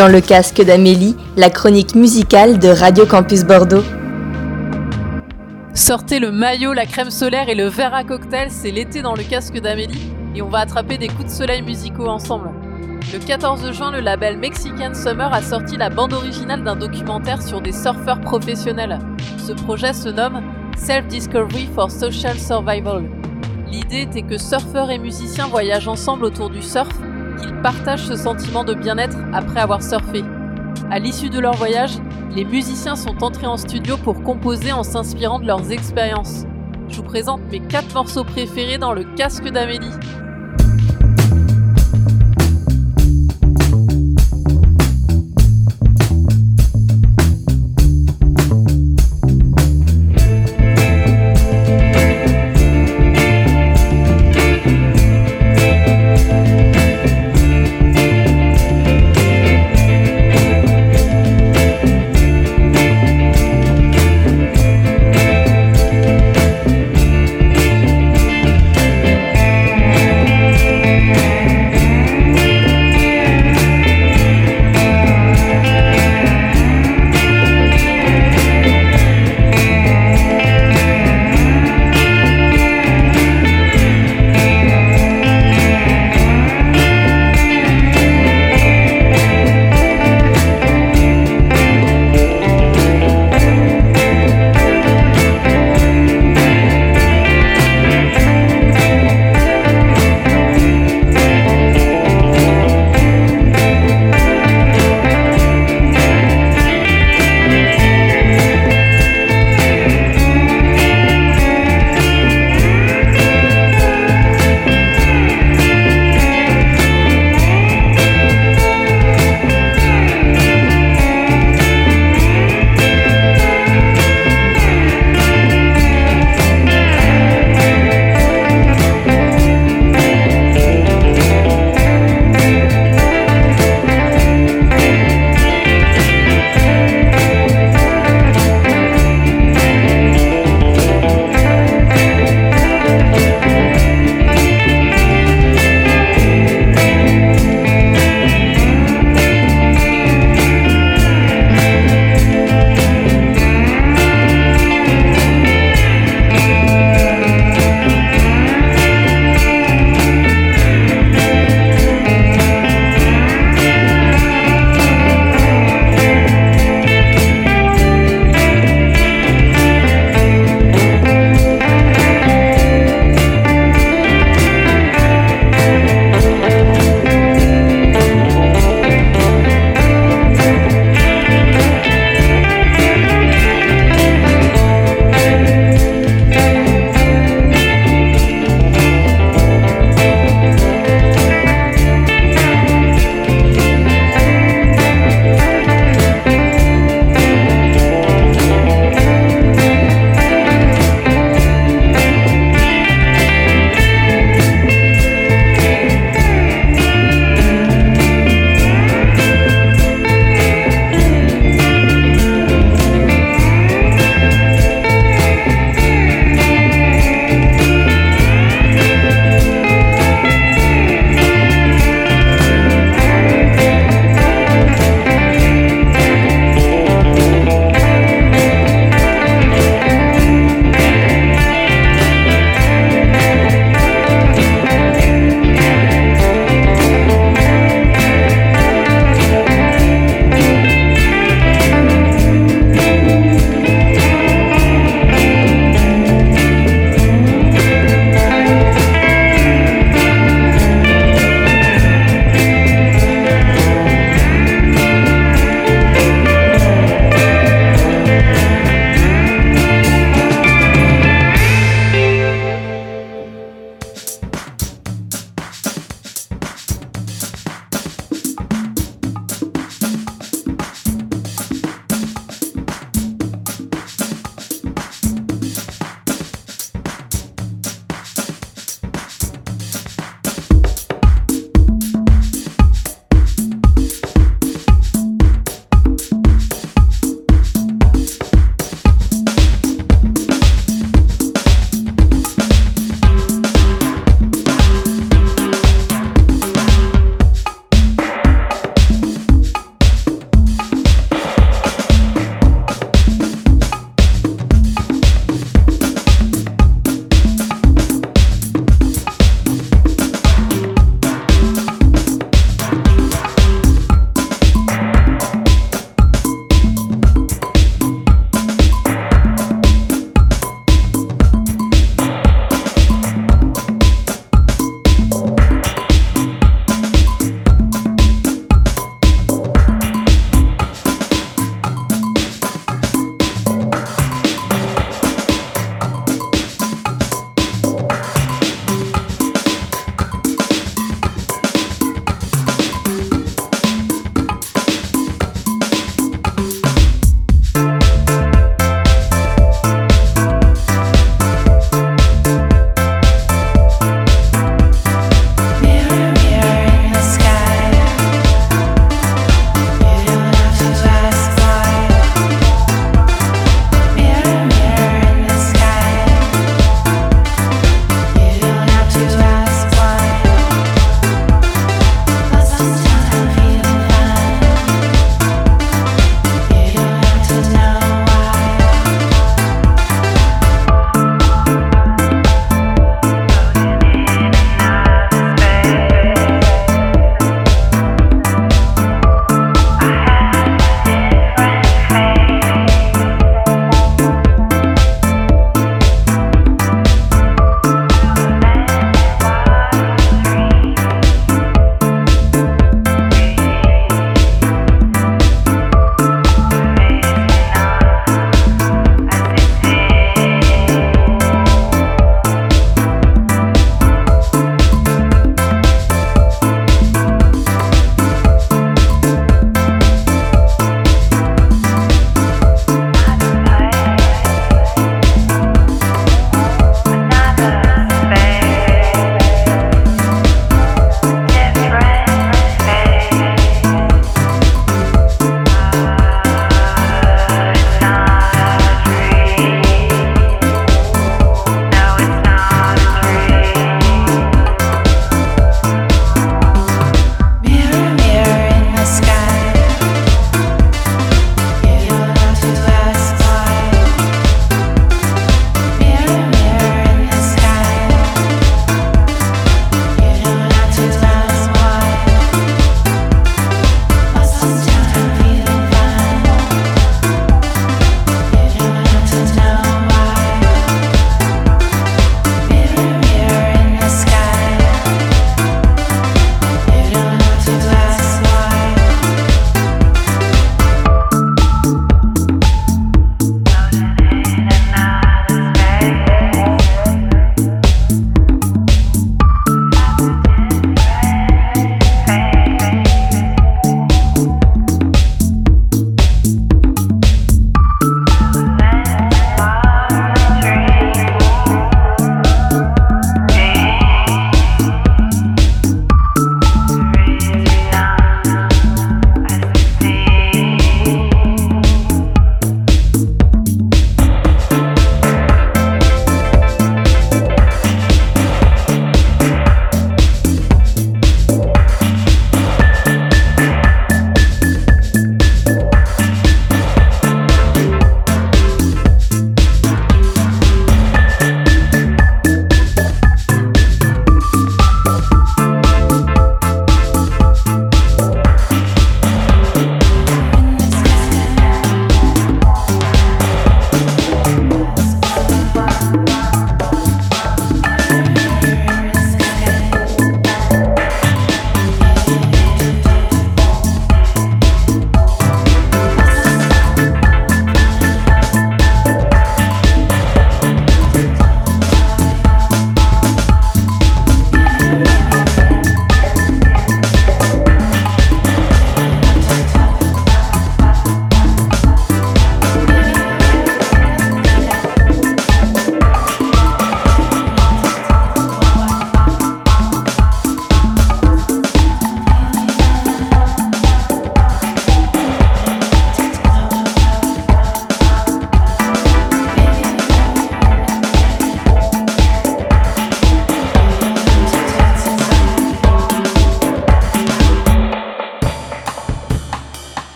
Dans le casque d'Amélie, la chronique musicale de Radio Campus Bordeaux. Sortez le maillot, la crème solaire et le verre à cocktail, c'est l'été dans le casque d'Amélie et on va attraper des coups de soleil musicaux ensemble. Le 14 juin, le label Mexican Summer a sorti la bande originale d'un documentaire sur des surfeurs professionnels. Ce projet se nomme Self-Discovery for Social Survival. L'idée était que surfeurs et musiciens voyagent ensemble autour du surf, qu'ils partagent ce sentiment de bien-être après avoir surfé. À l'issue de leur voyage, les musiciens sont entrés en studio pour composer en s'inspirant de leurs expériences. Je vous présente mes 4 morceaux préférés dans le casque d'Amélie.